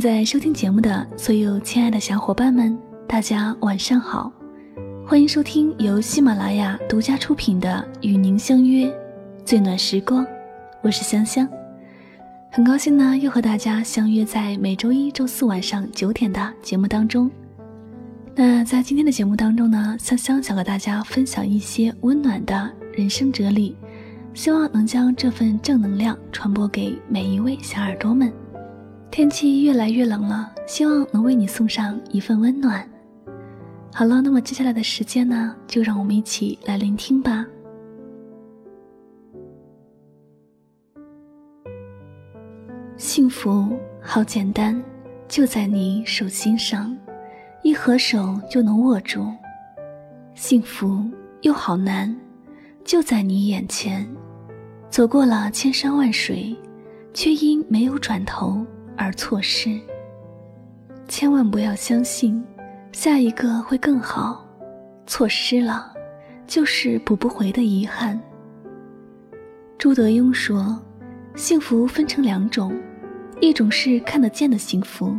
在收听节目的所有亲爱的小伙伴们，大家晚上好，欢迎收听由喜马拉雅独家出品的《与您相约最暖时光》，我是香香，很高兴呢又和大家相约在每周一周四晚上九点的节目当中。那在今天的节目当中呢，香香想和大家分享一些温暖的人生哲理，希望能将这份正能量传播给每一位小耳朵们。天气越来越冷了，希望能为你送上一份温暖。好了，那么接下来的时间呢，就让我们一起来聆听吧。幸福好简单，就在你手心上，一合手就能握住；幸福又好难，就在你眼前，走过了千山万水，却因没有转头。而错失，千万不要相信下一个会更好，错失了就是补不回的遗憾。朱德庸说：“幸福分成两种，一种是看得见的幸福，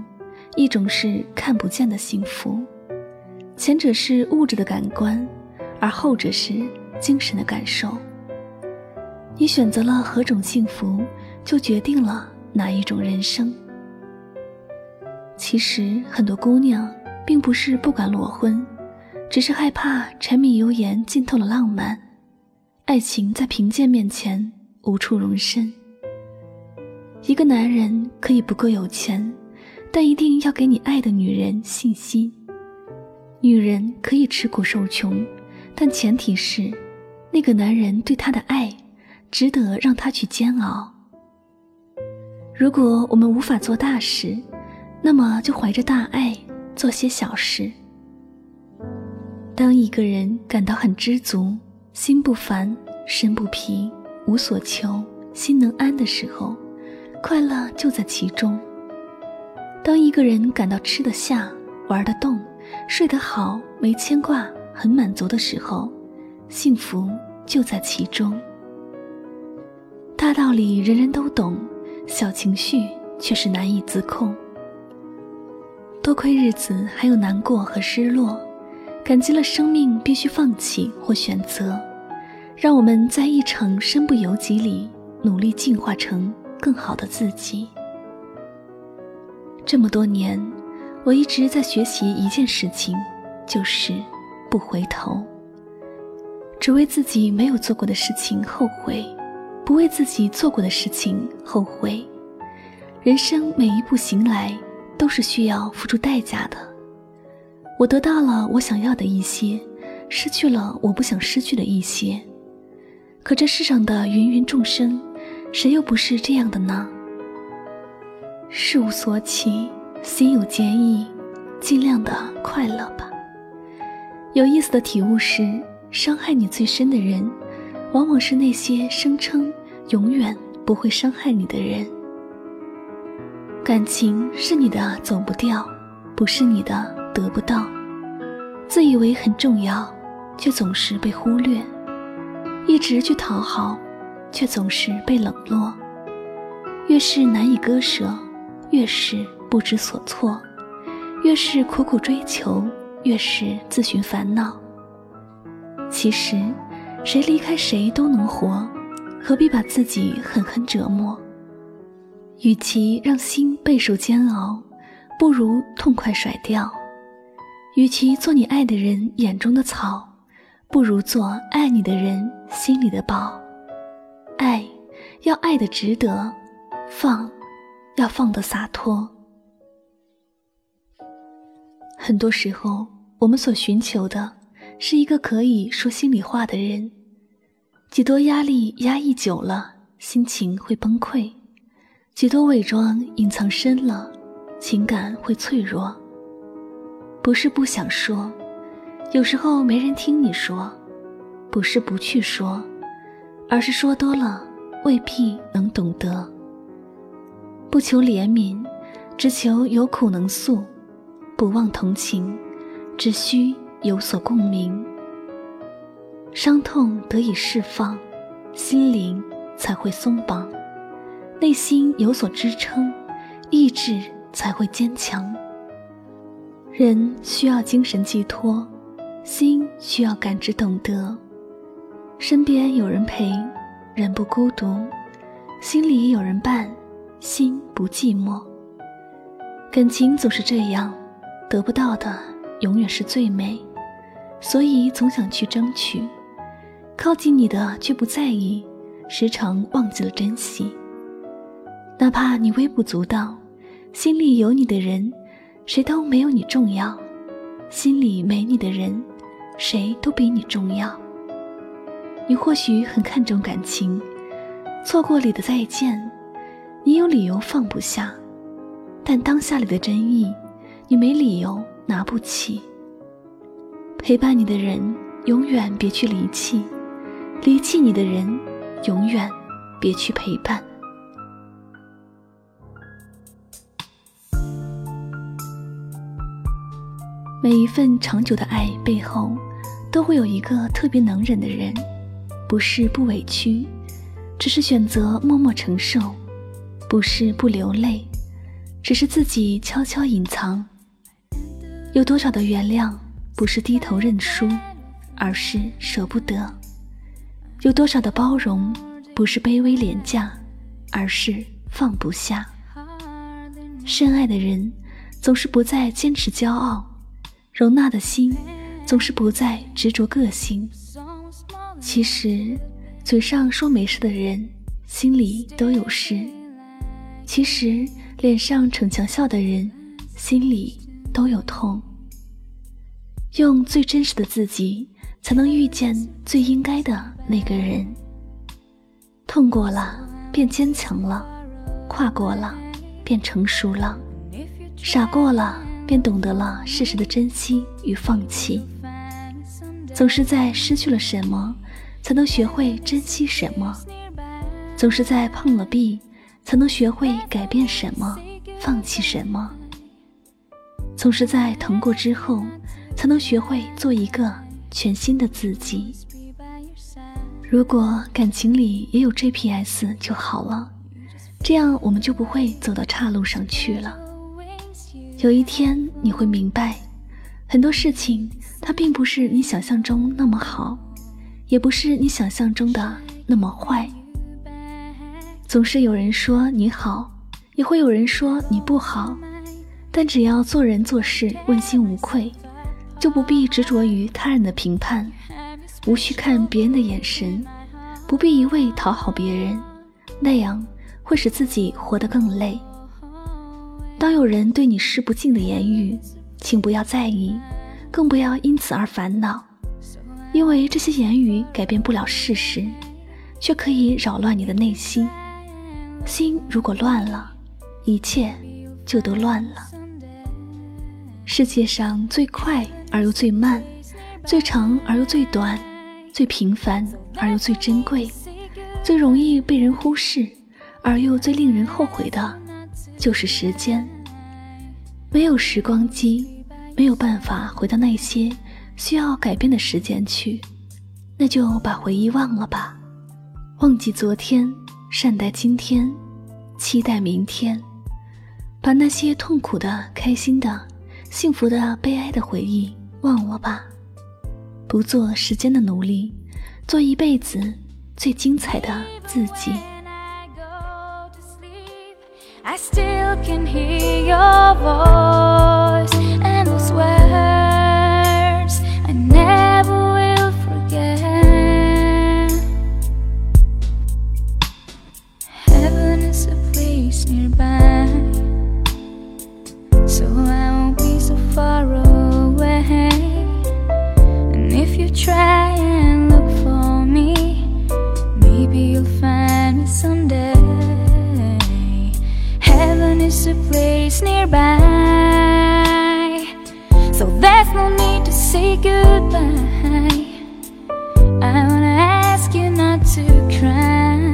一种是看不见的幸福。前者是物质的感官，而后者是精神的感受。你选择了何种幸福，就决定了哪一种人生。”其实很多姑娘并不是不敢裸婚，只是害怕柴米油盐浸透了浪漫，爱情在贫贱面前无处容身。一个男人可以不够有钱，但一定要给你爱的女人信心。女人可以吃苦受穷，但前提是那个男人对她的爱值得让她去煎熬。如果我们无法做大事，那么就怀着大爱做些小事。当一个人感到很知足、心不烦、身不疲、无所求、心能安的时候，快乐就在其中。当一个人感到吃得下、玩得动、睡得好、没牵挂、很满足的时候，幸福就在其中。大道理人人都懂，小情绪却是难以自控。多亏日子还有难过和失落，感激了生命必须放弃或选择，让我们在一程身不由己里努力进化成更好的自己。这么多年，我一直在学习一件事情，就是不回头。只为自己没有做过的事情后悔，不为自己做过的事情后悔。人生每一步行来。都是需要付出代价的。我得到了我想要的一些，失去了我不想失去的一些。可这世上的芸芸众生，谁又不是这样的呢？事无所起，心有坚毅，尽量的快乐吧。有意思的体悟是，伤害你最深的人，往往是那些声称永远不会伤害你的人。感情是你的走不掉，不是你的得不到。自以为很重要，却总是被忽略；一直去讨好，却总是被冷落。越是难以割舍，越是不知所措；越是苦苦追求，越是自寻烦恼。其实，谁离开谁都能活，何必把自己狠狠折磨？与其让心备受煎熬，不如痛快甩掉；与其做你爱的人眼中的草，不如做爱你的人心里的宝。爱要爱的值得，放要放的洒脱。很多时候，我们所寻求的是一个可以说心里话的人。几多压力压抑久了，心情会崩溃。许多伪装隐藏深了，情感会脆弱。不是不想说，有时候没人听你说；不是不去说，而是说多了未必能懂得。不求怜悯，只求有苦能诉；不忘同情，只需有所共鸣。伤痛得以释放，心灵才会松绑。内心有所支撑，意志才会坚强。人需要精神寄托，心需要感知懂得。身边有人陪，人不孤独；心里有人伴，心不寂寞。感情总是这样，得不到的永远是最美，所以总想去争取。靠近你的却不在意，时常忘记了珍惜。哪怕你微不足道，心里有你的人，谁都没有你重要；心里没你的人，谁都比你重要。你或许很看重感情，错过里的再见，你有理由放不下。但当下里的真意，你没理由拿不起。陪伴你的人，永远别去离弃；离弃你的人，永远别去陪伴。每一份长久的爱背后，都会有一个特别能忍的人，不是不委屈，只是选择默默承受；不是不流泪。只是自己悄悄隐藏。有多少的原谅，不是低头认输，而是舍不得；有多少的包容，不是卑微廉价，而是放不下。深爱的人，总是不再坚持骄傲；容纳的心，总是不再执着个性。其实，嘴上说没事的人，心里都有事。其实。脸上逞强笑的人，心里都有痛。用最真实的自己，才能遇见最应该的那个人。痛过了，便坚强了；跨过了，便成熟了；傻过了，便懂得了适时的珍惜与放弃。总是在失去了什么，才能学会珍惜什么；总是在碰了壁。才能学会改变什么，放弃什么。总是在疼过之后，才能学会做一个全新的自己。如果感情里也有 GPS 就好了，这样我们就不会走到岔路上去了。有一天你会明白，很多事情它并不是你想象中那么好，也不是你想象中的那么坏。总是有人说你好，也会有人说你不好，但只要做人做事问心无愧，就不必执着于他人的评判，无需看别人的眼神，不必一味讨好别人，那样会使自己活得更累。当有人对你施不敬的言语，请不要在意，更不要因此而烦恼，因为这些言语改变不了事实，却可以扰乱你的内心。心如果乱了，一切就都乱了。世界上最快而又最慢，最长而又最短，最平凡而又最珍贵，最容易被人忽视而又最令人后悔的，就是时间。没有时光机，没有办法回到那些需要改变的时间去，那就把回忆忘了吧，忘记昨天。善待今天，期待明天，把那些痛苦的、开心的、幸福的、悲哀的回忆忘了吧。不做时间的奴隶，做一辈子最精彩的自己。I still can hear your voice and I swear is nearby. So there's no need to say goodbye. I wanna ask you not to cry.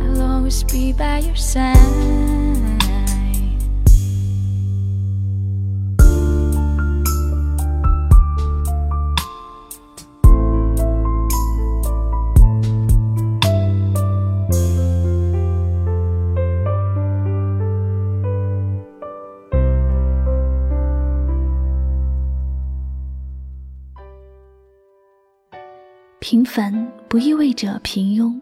I'll always be by your side. 平凡不意味着平庸，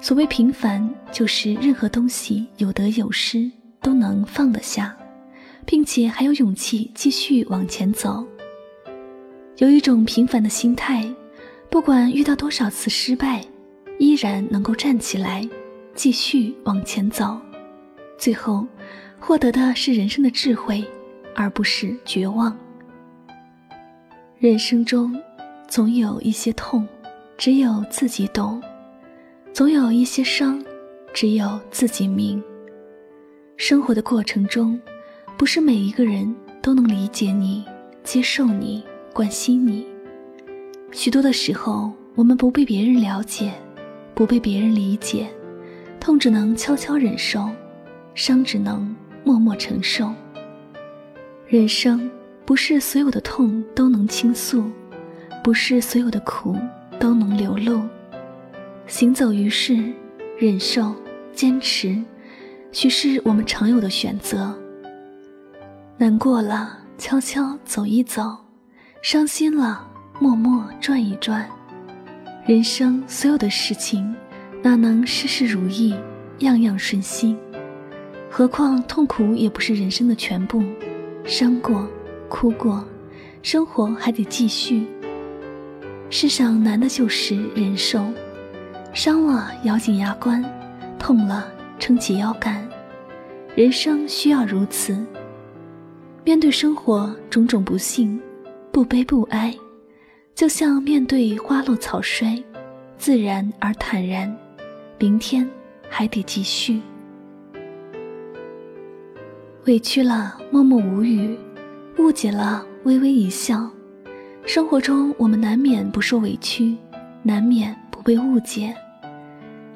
所谓平凡，就是任何东西有得有失都能放得下，并且还有勇气继续往前走。有一种平凡的心态，不管遇到多少次失败，依然能够站起来，继续往前走，最后获得的是人生的智慧，而不是绝望。人生中，总有一些痛。只有自己懂，总有一些伤，只有自己明。生活的过程中，不是每一个人都能理解你、接受你、关心你。许多的时候，我们不被别人了解，不被别人理解，痛只能悄悄忍受，伤只能默默承受。人生不是所有的痛都能倾诉，不是所有的苦。都能流露，行走于世，忍受、坚持，许是我们常有的选择。难过了，悄悄走一走；伤心了，默默转一转。人生所有的事情，哪能事事如意，样样顺心？何况痛苦也不是人生的全部，伤过，哭过，生活还得继续。世上难的就是忍受，伤了咬紧牙关，痛了撑起腰杆。人生需要如此，面对生活种种不幸，不悲不哀，就像面对花落草衰，自然而坦然。明天还得继续。委屈了默默无语，误解了微微一笑。生活中，我们难免不受委屈，难免不被误解。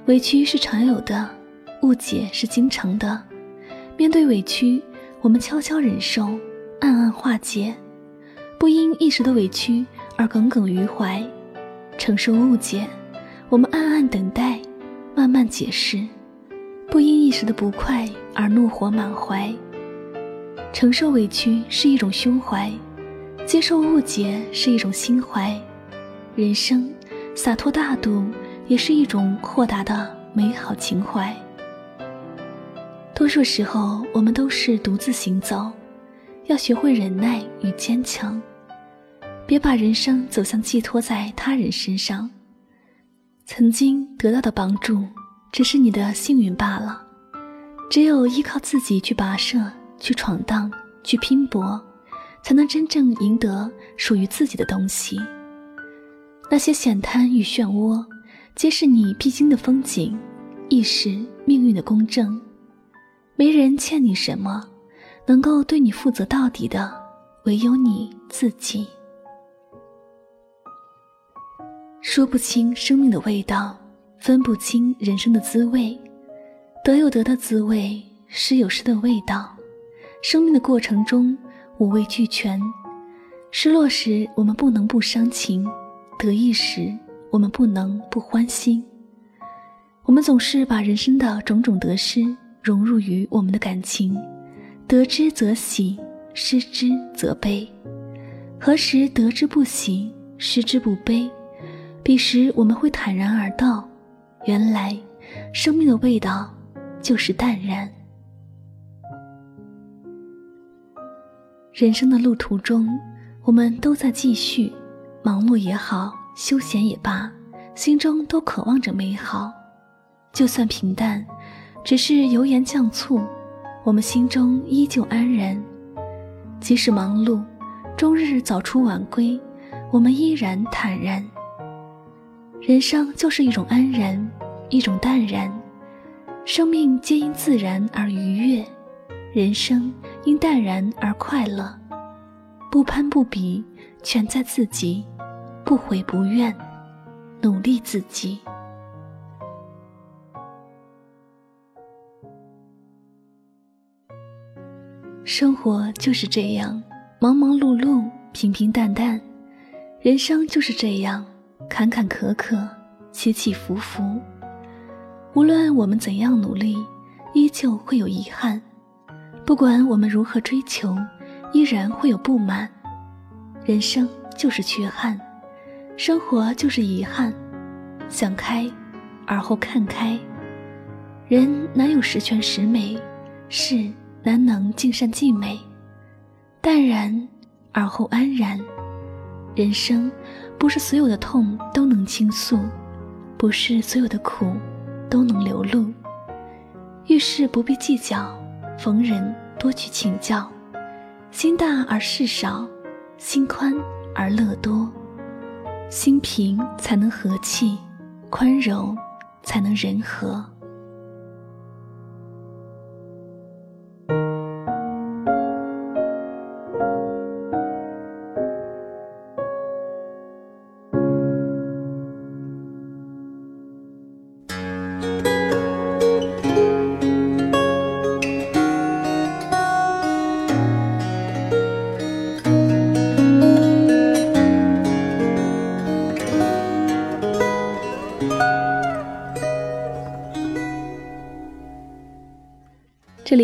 委屈是常有的，误解是经常的。面对委屈，我们悄悄忍受，暗暗化解，不因一时的委屈而耿耿于怀；承受误解，我们暗暗等待，慢慢解释，不因一时的不快而怒火满怀。承受委屈是一种胸怀。接受误解是一种心怀，人生洒脱大度也是一种豁达的美好情怀。多数时候，我们都是独自行走，要学会忍耐与坚强，别把人生走向寄托在他人身上。曾经得到的帮助，只是你的幸运罢了。只有依靠自己去跋涉、去闯荡、去拼搏。才能真正赢得属于自己的东西。那些险滩与漩涡，皆是你必经的风景，亦是命运的公正。没人欠你什么，能够对你负责到底的，唯有你自己。说不清生命的味道，分不清人生的滋味，得有得的滋味，失有失的味道。生命的过程中。五味俱全，失落时我们不能不伤情，得意时我们不能不欢心。我们总是把人生的种种得失融入于我们的感情，得之则喜，失之则悲。何时得之不喜，失之不悲？彼时我们会坦然而道：原来，生命的味道就是淡然。人生的路途中，我们都在继续，忙碌也好，休闲也罢，心中都渴望着美好。就算平淡，只是油盐酱醋，我们心中依旧安然。即使忙碌，终日早出晚归，我们依然坦然。人生就是一种安然，一种淡然，生命皆因自然而愉悦。人生因淡然而快乐，不攀不比，全在自己；不悔不怨，努力自己。生活就是这样，忙忙碌碌，平平淡淡；人生就是这样，坎坎坷坷，起起伏伏。无论我们怎样努力，依旧会有遗憾。不管我们如何追求，依然会有不满。人生就是缺憾，生活就是遗憾，想开，而后看开。人难有十全十美，事难能尽善尽美。淡然，而后安然。人生不是所有的痛都能倾诉，不是所有的苦都能流露。遇事不必计较，逢人多去请教。心大而事少，心宽而乐多。心平才能和气，宽容才能人和。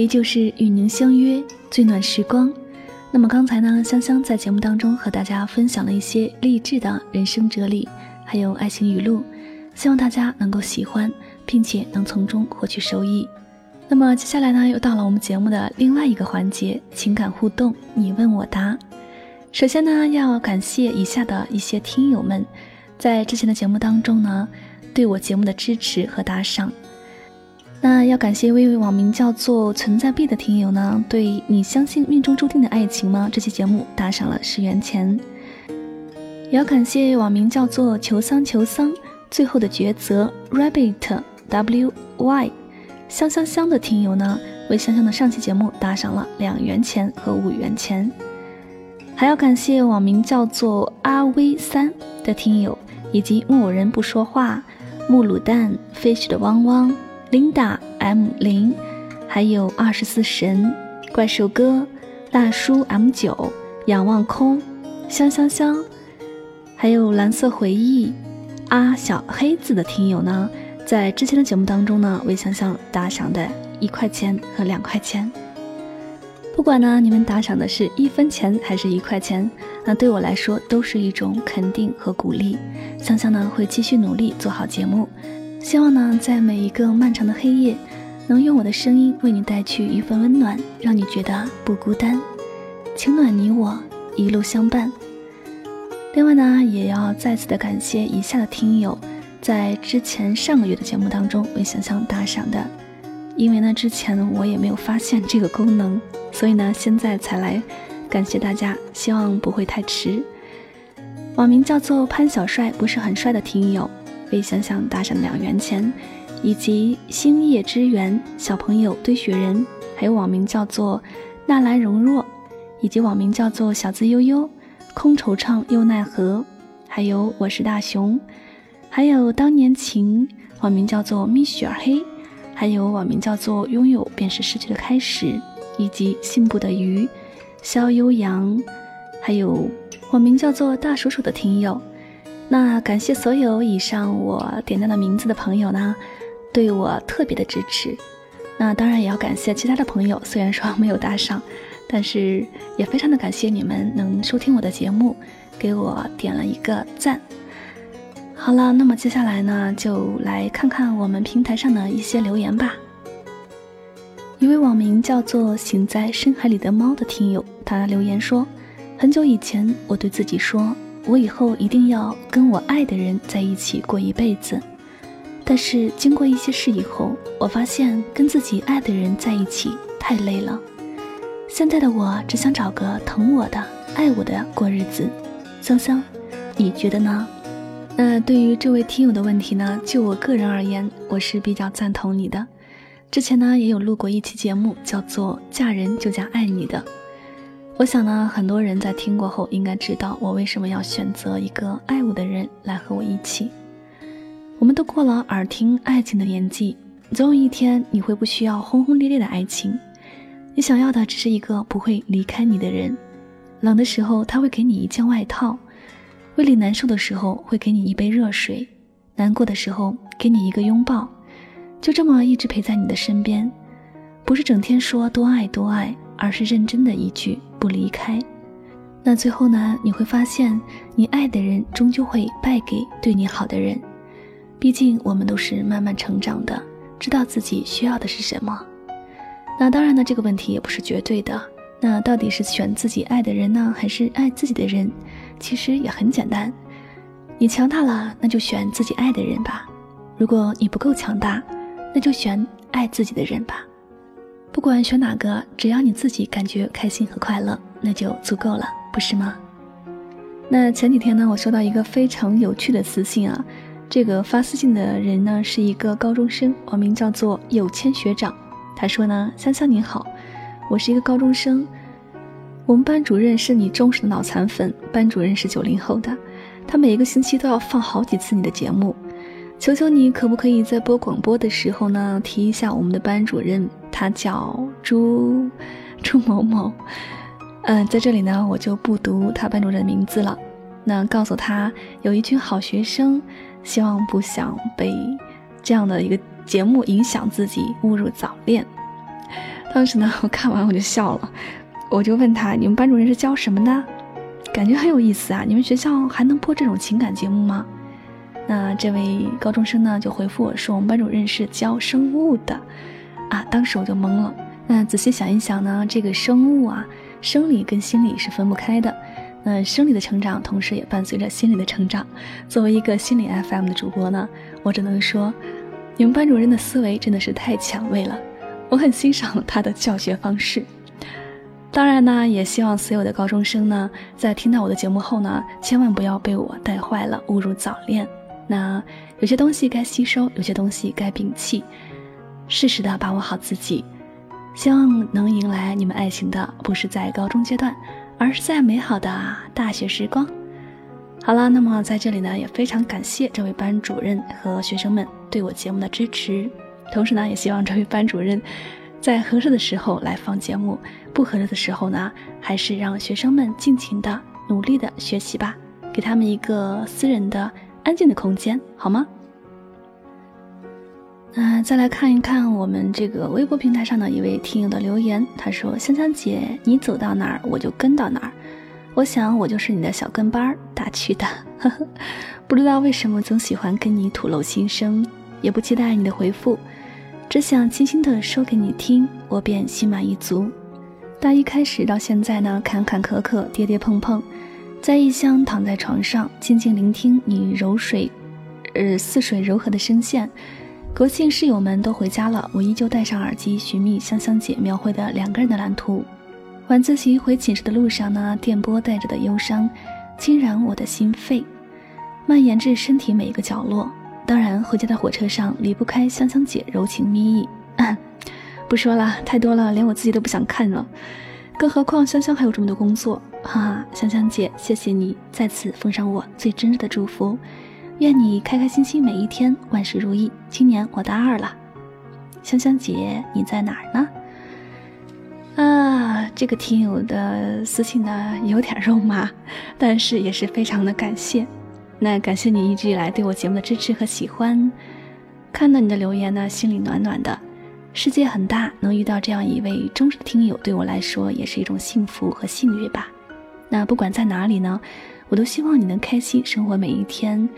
就是与您相约最暖时光。那么刚才呢，香香在节目当中和大家分享了一些励志的人生哲理，还有爱情语录，希望大家能够喜欢，并且能从中获取收益。那么接下来呢，又到了我们节目的另外一个环节——情感互动，你问我答。首先呢，要感谢以下的一些听友们，在之前的节目当中呢，对我节目的支持和打赏。那要感谢一位网名叫做“存在币”的听友呢，对你相信命中注定的爱情吗？这期节目打赏了十元钱。也要感谢网名叫做“求桑求桑”最后的抉择 Rabbit W Y 香香香的听友呢，为香香的上期节目打赏了两元钱和五元钱。还要感谢网名叫做阿 V 三的听友，以及木偶人不说话、木卤蛋、fish 的汪汪。Linda M 零，还有二十四神、怪兽哥、大叔 M 九、仰望空、香香香，还有蓝色回忆、阿小黑子的听友呢，在之前的节目当中呢，为香香打赏的一块钱和两块钱。不管呢你们打赏的是一分钱还是一块钱，那对我来说都是一种肯定和鼓励。香香呢会继续努力做好节目。希望呢，在每一个漫长的黑夜，能用我的声音为你带去一份温暖，让你觉得不孤单。情暖你我，一路相伴。另外呢，也要再次的感谢以下的听友，在之前上个月的节目当中为香香打赏的，因为呢之前我也没有发现这个功能，所以呢现在才来感谢大家，希望不会太迟。网名叫做潘小帅，不是很帅的听友。为想想打赏两元钱，以及星夜之缘小朋友堆雪人，还有网名叫做纳兰容若，以及网名叫做小资悠悠，空惆怅又奈何，还有我是大熊，还有当年情网名叫做蜜雪儿黑，还有网名叫做拥有便是失去的开始，以及信不得鱼肖悠扬，还有网名叫做大鼠鼠的听友。那感谢所有以上我点赞的名字的朋友呢，对我特别的支持。那当然也要感谢其他的朋友，虽然说没有打赏，但是也非常的感谢你们能收听我的节目，给我点了一个赞。好了，那么接下来呢，就来看看我们平台上的一些留言吧。一位网名叫做“行在深海里的猫”的听友，他留言说：“很久以前，我对自己说。”我以后一定要跟我爱的人在一起过一辈子，但是经过一些事以后，我发现跟自己爱的人在一起太累了。现在的我只想找个疼我的、爱我的过日子。香香，你觉得呢？那对于这位听友的问题呢，就我个人而言，我是比较赞同你的。之前呢也有录过一期节目，叫做《嫁人就嫁爱你的》。我想呢，很多人在听过后应该知道我为什么要选择一个爱我的人来和我一起。我们都过了耳听爱情的年纪，总有一天你会不需要轰轰烈烈的爱情，你想要的只是一个不会离开你的人。冷的时候他会给你一件外套，胃里难受的时候会给你一杯热水，难过的时候给你一个拥抱，就这么一直陪在你的身边，不是整天说多爱多爱。而是认真的一句不离开。那最后呢，你会发现，你爱的人终究会败给对你好的人。毕竟我们都是慢慢成长的，知道自己需要的是什么。那当然呢，这个问题也不是绝对的。那到底是选自己爱的人呢，还是爱自己的人？其实也很简单。你强大了，那就选自己爱的人吧；如果你不够强大，那就选爱自己的人吧。不管选哪个，只要你自己感觉开心和快乐，那就足够了，不是吗？那前几天呢，我收到一个非常有趣的私信啊。这个发私信的人呢，是一个高中生，网名叫做有谦学长。他说呢：“香香你好，我是一个高中生，我们班主任是你忠实的脑残粉，班主任是九零后的。”他每一个星期都要放好几次你的节目，求求你可不可以在播广播的时候呢提一下我们的班主任，他叫朱朱某某。嗯，在这里呢我就不读他班主任的名字了。那告诉他有一群好学生，希望不想被这样的一个节目影响自己误入早恋。当时呢我看完我就笑了，我就问他你们班主任是教什么的？感觉很有意思啊！你们学校还能播这种情感节目吗？那这位高中生呢，就回复我说，我们班主任是教生物的，啊，当时我就懵了。那仔细想一想呢，这个生物啊，生理跟心理是分不开的。那生理的成长，同时也伴随着心理的成长。作为一个心理 FM 的主播呢，我只能说，你们班主任的思维真的是太前卫了，我很欣赏他的教学方式。当然呢，也希望所有的高中生呢，在听到我的节目后呢，千万不要被我带坏了，误入早恋。那有些东西该吸收，有些东西该摒弃，适时的把握好自己。希望能迎来你们爱情的，不是在高中阶段，而是在美好的大学时光。好了，那么在这里呢，也非常感谢这位班主任和学生们对我节目的支持，同时呢，也希望这位班主任。在合适的时候来放节目，不合适的时候呢，还是让学生们尽情的、努力的学习吧，给他们一个私人的、安静的空间，好吗？那再来看一看我们这个微博平台上的一位听友的留言，他说：“香香姐，你走到哪儿我就跟到哪儿，我想我就是你的小跟班儿，打趣的。不知道为什么总喜欢跟你吐露心声，也不期待你的回复。”只想轻轻的说给你听，我便心满意足。大一开始到现在呢，坎坎坷坷，跌跌碰碰，在异乡躺在床上，静静聆听你柔水，呃，似水柔和的声线。国庆室友们都回家了，我依旧戴上耳机，寻觅香香姐描绘的两个人的蓝图。晚自习回寝室的路上呢，电波带着的忧伤，侵染我的心肺，蔓延至身体每一个角落。当然，回家的火车上离不开香香姐柔情蜜意。不说了，太多了，连我自己都不想看了。更何况香香还有这么多工作。哈哈，香香姐，谢谢你再次奉上我最真挚的祝福，愿你开开心心每一天，万事如意。今年我大二了，香香姐你在哪儿呢？啊，这个听友的私信呢有点肉麻，但是也是非常的感谢。那感谢你一直以来对我节目的支持和喜欢，看到你的留言呢，心里暖暖的。世界很大，能遇到这样一位忠实的听友，对我来说也是一种幸福和幸运吧。那不管在哪里呢，我都希望你能开心生活每一天，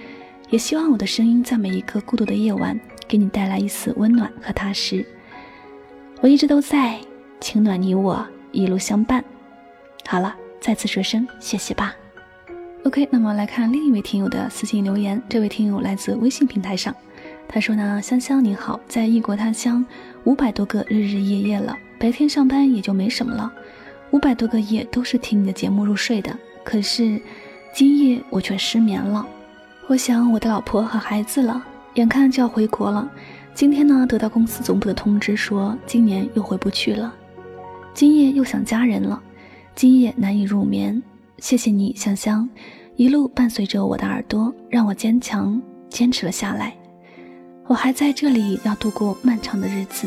也希望我的声音在每一个孤独的夜晚，给你带来一丝温暖和踏实。我一直都在，情暖你我一路相伴。好了，再次说声谢谢吧。OK，那么来看另一位听友的私信留言。这位听友来自微信平台上，他说呢：“香香你好，在异国他乡五百多个日日夜夜了，白天上班也就没什么了，五百多个夜都是听你的节目入睡的。可是今夜我却失眠了，我想我的老婆和孩子了，眼看就要回国了。今天呢，得到公司总部的通知，说今年又回不去了。今夜又想家人了，今夜难以入眠。”谢谢你，香香，一路伴随着我的耳朵，让我坚强坚持了下来。我还在这里要度过漫长的日子，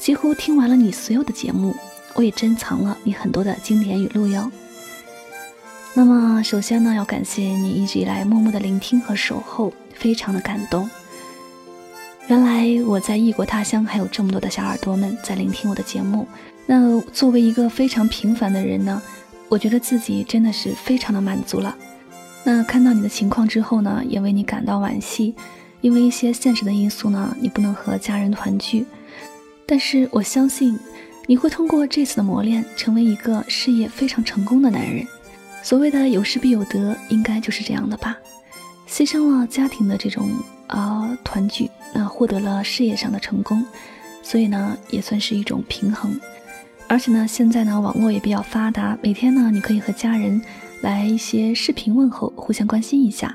几乎听完了你所有的节目，我也珍藏了你很多的经典语录哟。那么，首先呢，要感谢你一直以来默默的聆听和守候，非常的感动。原来我在异国他乡还有这么多的小耳朵们在聆听我的节目。那作为一个非常平凡的人呢？我觉得自己真的是非常的满足了。那看到你的情况之后呢，也为你感到惋惜，因为一些现实的因素呢，你不能和家人团聚。但是我相信，你会通过这次的磨练，成为一个事业非常成功的男人。所谓的有失必有得，应该就是这样的吧？牺牲了家庭的这种啊团聚，那获得了事业上的成功，所以呢，也算是一种平衡。而且呢，现在呢，网络也比较发达，每天呢，你可以和家人来一些视频问候，互相关心一下，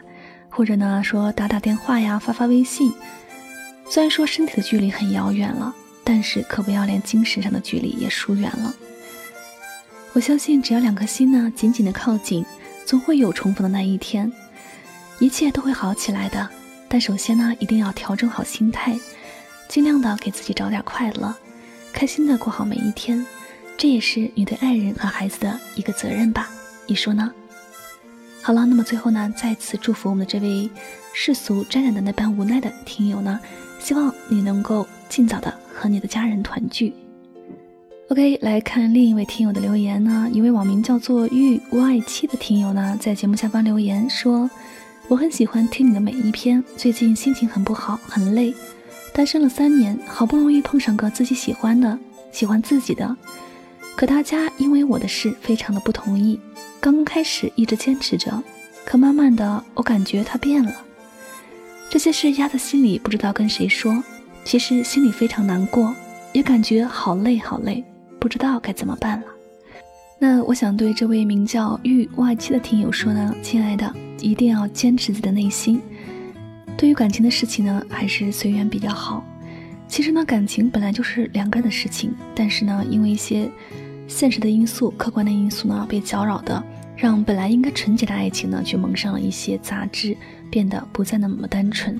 或者呢，说打打电话呀，发发微信。虽然说身体的距离很遥远了，但是可不要连精神上的距离也疏远了。我相信，只要两颗心呢紧紧的靠近，总会有重逢的那一天，一切都会好起来的。但首先呢，一定要调整好心态，尽量的给自己找点快乐，开心的过好每一天。这也是你对爱人和孩子的一个责任吧？你说呢？好了，那么最后呢，再次祝福我们的这位世俗沾染的那般无奈的听友呢，希望你能够尽早的和你的家人团聚。OK，来看另一位听友的留言呢，一位网名叫做玉 Y 七的听友呢，在节目下方留言说：“我很喜欢听你的每一篇，最近心情很不好，很累，单身了三年，好不容易碰上个自己喜欢的，喜欢自己的。”可大家因为我的事非常的不同意，刚刚开始一直坚持着，可慢慢的我感觉他变了。这些事压在心里，不知道跟谁说，其实心里非常难过，也感觉好累好累，不知道该怎么办了。那我想对这位名叫玉外妻的听友说呢，亲爱的，一定要坚持自己的内心。对于感情的事情呢，还是随缘比较好。其实呢，感情本来就是两个人的事情，但是呢，因为一些。现实的因素、客观的因素呢，被搅扰的，让本来应该纯洁的爱情呢，却蒙上了一些杂质，变得不再那么单纯，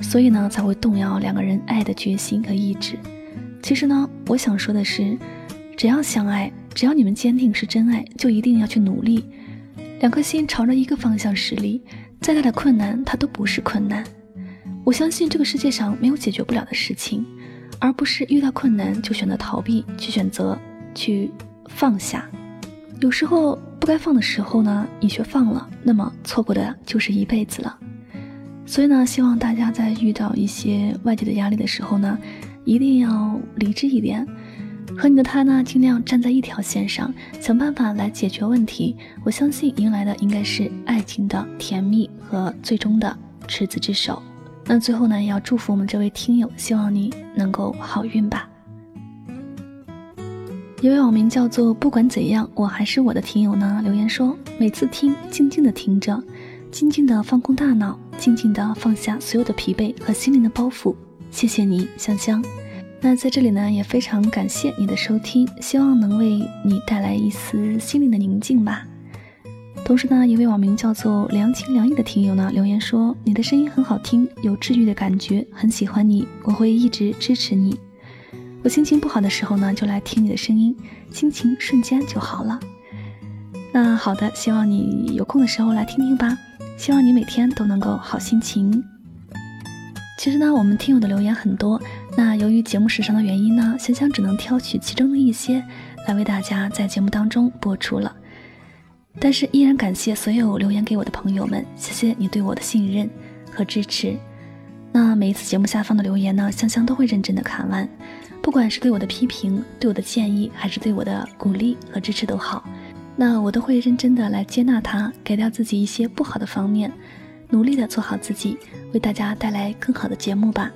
所以呢，才会动摇两个人爱的决心和意志。其实呢，我想说的是，只要相爱，只要你们坚定是真爱，就一定要去努力，两颗心朝着一个方向驶力，再大的困难它都不是困难。我相信这个世界上没有解决不了的事情，而不是遇到困难就选择逃避，去选择。去放下，有时候不该放的时候呢，你却放了，那么错过的就是一辈子了。所以呢，希望大家在遇到一些外界的压力的时候呢，一定要理智一点，和你的他呢，尽量站在一条线上，想办法来解决问题。我相信迎来的应该是爱情的甜蜜和最终的执子之手。那最后呢，也要祝福我们这位听友，希望你能够好运吧。一位网名叫做“不管怎样，我还是我的”听友呢留言说：“每次听，静静的听着，静静的放空大脑，静静的放下所有的疲惫和心灵的包袱。谢谢你，香香。那在这里呢，也非常感谢你的收听，希望能为你带来一丝心灵的宁静吧。同时呢，一位网名叫做良情良意的听友呢留言说：你的声音很好听，有治愈的感觉，很喜欢你，我会一直支持你。”我心情不好的时候呢，就来听你的声音，心情瞬间就好了。那好的，希望你有空的时候来听听吧。希望你每天都能够好心情。其实呢，我们听友的留言很多，那由于节目时长的原因呢，香香只能挑取其中的一些来为大家在节目当中播出了。但是依然感谢所有留言给我的朋友们，谢谢你对我的信任和支持。那每一次节目下方的留言呢，香香都会认真的看完。不管是对我的批评、对我的建议，还是对我的鼓励和支持都好，那我都会认真的来接纳它，改掉自己一些不好的方面，努力的做好自己，为大家带来更好的节目吧。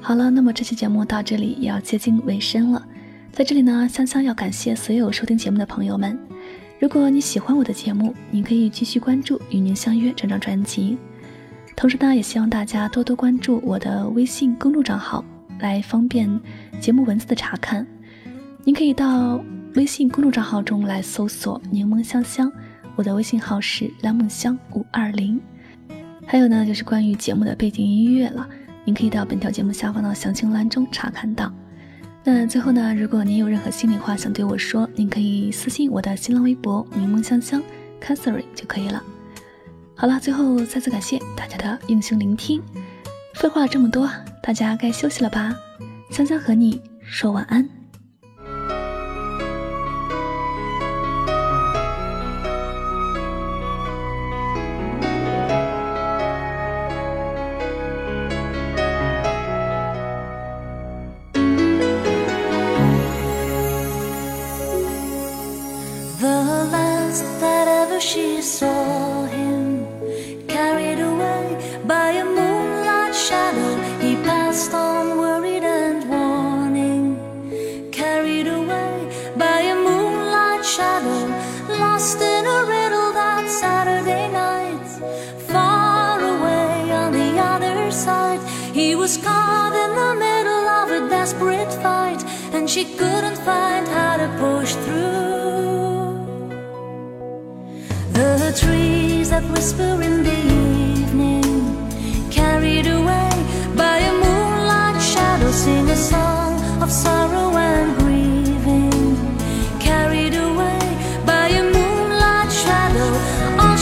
好了，那么这期节目到这里也要接近尾声了，在这里呢，香香要感谢所有收听节目的朋友们。如果你喜欢我的节目，你可以继续关注《与您相约》这张专辑，同时呢，也希望大家多多关注我的微信公众账号。来方便节目文字的查看，您可以到微信公众账号中来搜索“柠檬香香”，我的微信号是蓝梦香五二零。还有呢，就是关于节目的背景音乐了，您可以到本条节目下方的详情栏中查看到。那最后呢，如果您有任何心里话想对我说，您可以私信我的新浪微博“柠檬香香 Catherine” 就可以了。好了，最后再次感谢大家的用心聆听。废话这么多。大家该休息了吧，香香和你说晚安。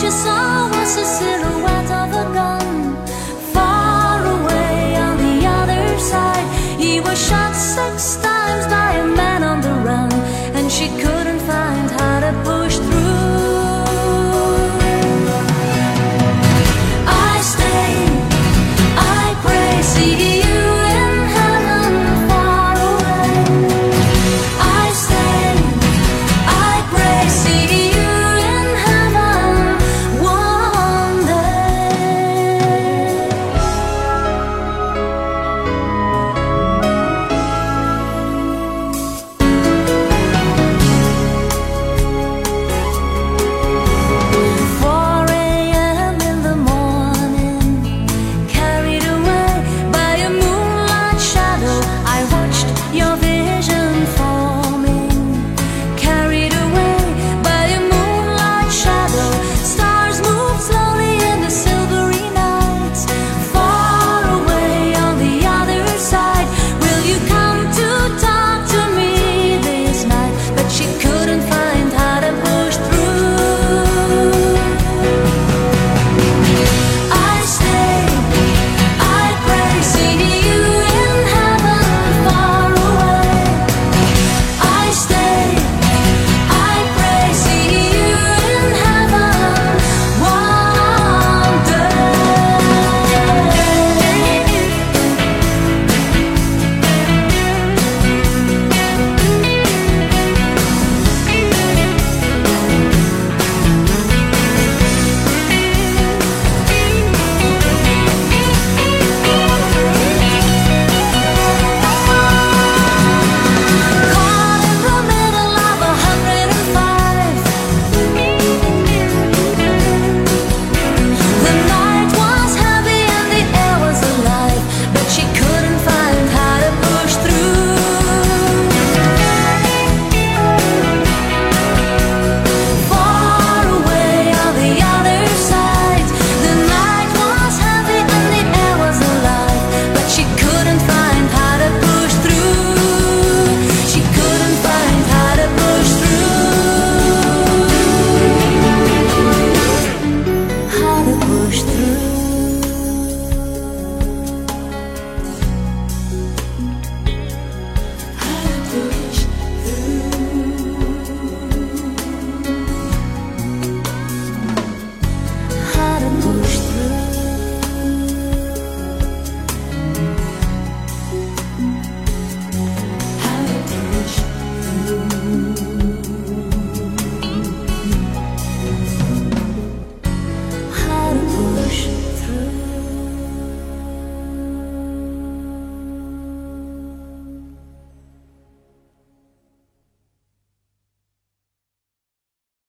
Existe só um assassino